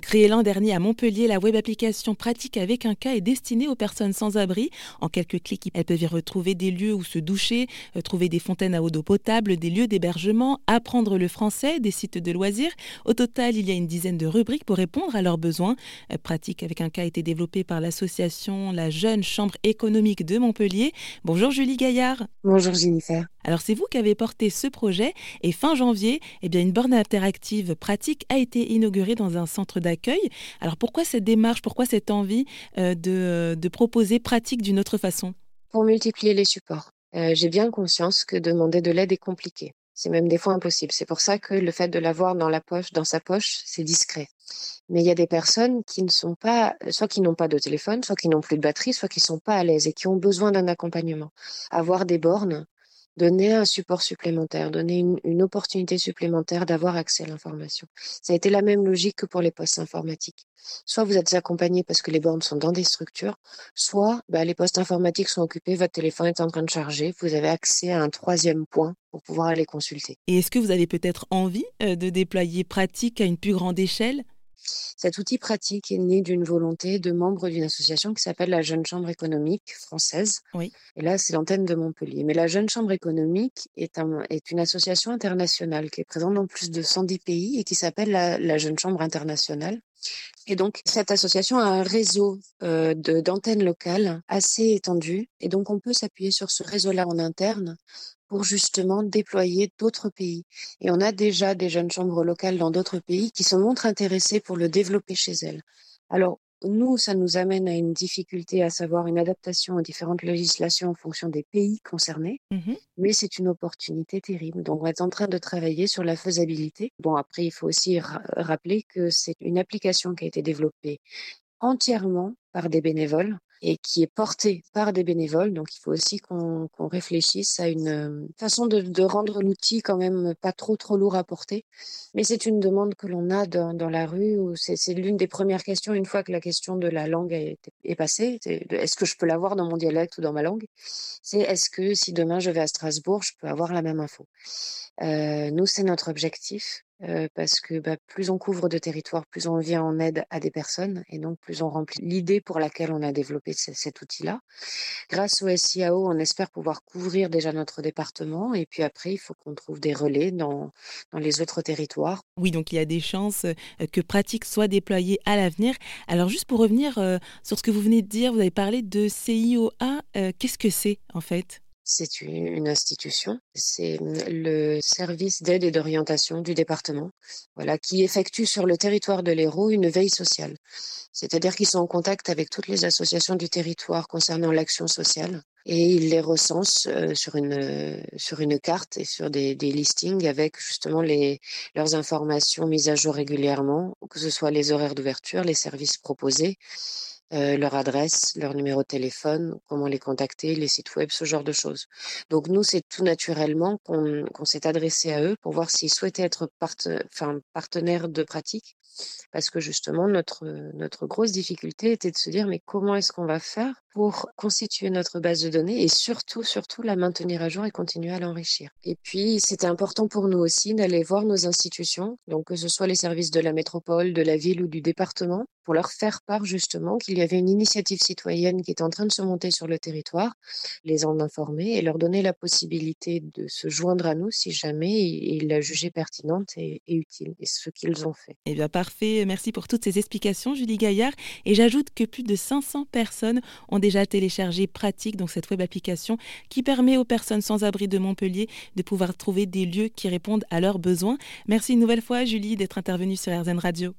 Créée l'an dernier à Montpellier, la web application pratique avec un cas est destinée aux personnes sans abri. En quelques clics, elles peuvent y retrouver des lieux où se doucher, euh, trouver des fontaines à eau d'eau potable, des lieux d'hébergement, apprendre le français, des sites de loisirs. Au total, il y a une dizaine de rubriques pour répondre à leurs besoins. Euh, pratique avec un cas a été développé par l'association La Jeune Chambre économique de Montpellier. Bonjour Julie Gaillard. Bonjour Jennifer. Alors c'est vous qui avez porté ce projet et fin janvier, eh bien une borne interactive pratique a été inaugurée dans un centre d'accueil. Alors pourquoi cette démarche, pourquoi cette envie euh, de, proposer pratique d'une autre façon? Pour multiplier les supports. Euh, j'ai bien conscience que demander de l'aide est compliqué. C'est même des fois impossible. C'est pour ça que le fait de l'avoir dans la poche, dans sa poche, c'est discret. Mais il y a des personnes qui ne sont pas, soit qui n'ont pas de téléphone, soit qui n'ont plus de batterie, soit qui ne sont pas à l'aise et qui ont besoin d'un accompagnement. Avoir des bornes, donner un support supplémentaire, donner une, opportunité supplémentaire d'avoir accès à l'information. Ça a été la même logique que pour les postes informatiques. Soit vous êtes accompagné parce que les bornes sont dans des structures, soit bah, les postes informatiques sont occupés, votre téléphone est en train de charger, vous avez accès à un troisième point pour pouvoir aller consulter. Et est-ce que vous avez peut-être envie euh, de déployer pratique à une plus grande échelle? Cet outil pratique est né d'une volonté de membres d'une association qui s'appelle la Jeune Chambre économique française. Oui. Et là, c'est l'antenne de Montpellier. Mais la Jeune Chambre économique est, est, une association internationale qui est présente dans plus de 110 pays et qui s'appelle la, Jeune Chambre internationale. Et donc, cette association a un réseau euh, d'antennes locales assez étendu. Et donc, on peut s'appuyer sur ce réseau-là en interne pour justement déployer d'autres pays. Et on a déjà des jeunes chambres locales dans d'autres pays qui se montrent intéressées pour le développer chez elles. Alors, nous, ça nous amène à une difficulté, à savoir une adaptation aux différentes législations en fonction des pays concernés, mmh mais c'est une opportunité terrible. Donc, on est en train de travailler sur la faisabilité. Bon, après, il faut aussi rappeler que c'est une application qui a été développée entièrement par des bénévoles et qui est porté par des bénévoles. Donc, il faut aussi qu'on réfléchisse à une euh, façon de, rendre l'outil quand même pas trop trop lourd à porter. Mais c'est une demande que l'on a dans, la rue. C'est l'une des premières questions une fois que la question de la langue est, est passée. Est-ce que je peux l'avoir dans mon dialecte ou dans ma langue? C'est est-ce que si demain je vais à Strasbourg, je peux avoir la même info? Euh, Nous, c'est notre objectif parce que bah, plus on couvre de territoire, plus on vient en aide à des personnes et donc plus on remplit l'idée pour laquelle on a développé cet outil-là. Grâce au SIAO, on espère pouvoir couvrir déjà notre département et puis après, il faut qu'on trouve des relais dans, dans les autres territoires. Oui, donc il y a des chances que Pratique soit déployée à l'avenir. Alors juste pour revenir sur ce que vous venez de dire, vous avez parlé de CIOA. Qu'est-ce que c'est en fait? C'est une institution, c'est le service d'aide et d'orientation du département, voilà, qui effectue sur le territoire de l'Hérault une veille sociale. C'est-à-dire qu'ils sont en contact avec toutes les associations du territoire concernant l'action sociale et ils les recensent euh, sur une sur une carte et sur des, des listings avec justement les leurs informations mises à jour régulièrement, que ce soit les horaires d'ouverture, les services proposés euh, leur adresse, leur numéro de téléphone, comment les contacter, les sites web, ce genre de choses. Donc nous, c'est tout naturellement qu'on s'est adressé à eux pour voir s'ils souhaitaient être enfin, partenaires de pratique parce que justement, notre, notre grosse difficulté était de se dire, mais comment est-ce qu'on va faire pour constituer notre base de données et surtout, surtout la maintenir à jour et continuer à l'enrichir. Et puis, c'était important pour nous aussi d'aller voir nos institutions, donc que ce soit les services de la métropole, de la ville ou du département, pour leur faire part justement qu'il y avait une initiative citoyenne qui était en train de se monter sur le territoire, les en informer et leur donner la possibilité de se joindre à nous si jamais ils la jugeaient pertinente et, utile, et ce qu'ils ont fait. Eh bien, parfait. Merci pour toutes ces explications, Julie Gaillard. Et j'ajoute que plus de 500 personnes ont déjà téléchargé Pratique, donc cette web application qui permet aux personnes sans abri de Montpellier de pouvoir trouver des lieux qui répondent à leurs besoins. Merci une nouvelle fois, Julie, d'être intervenue sur RZN Radio.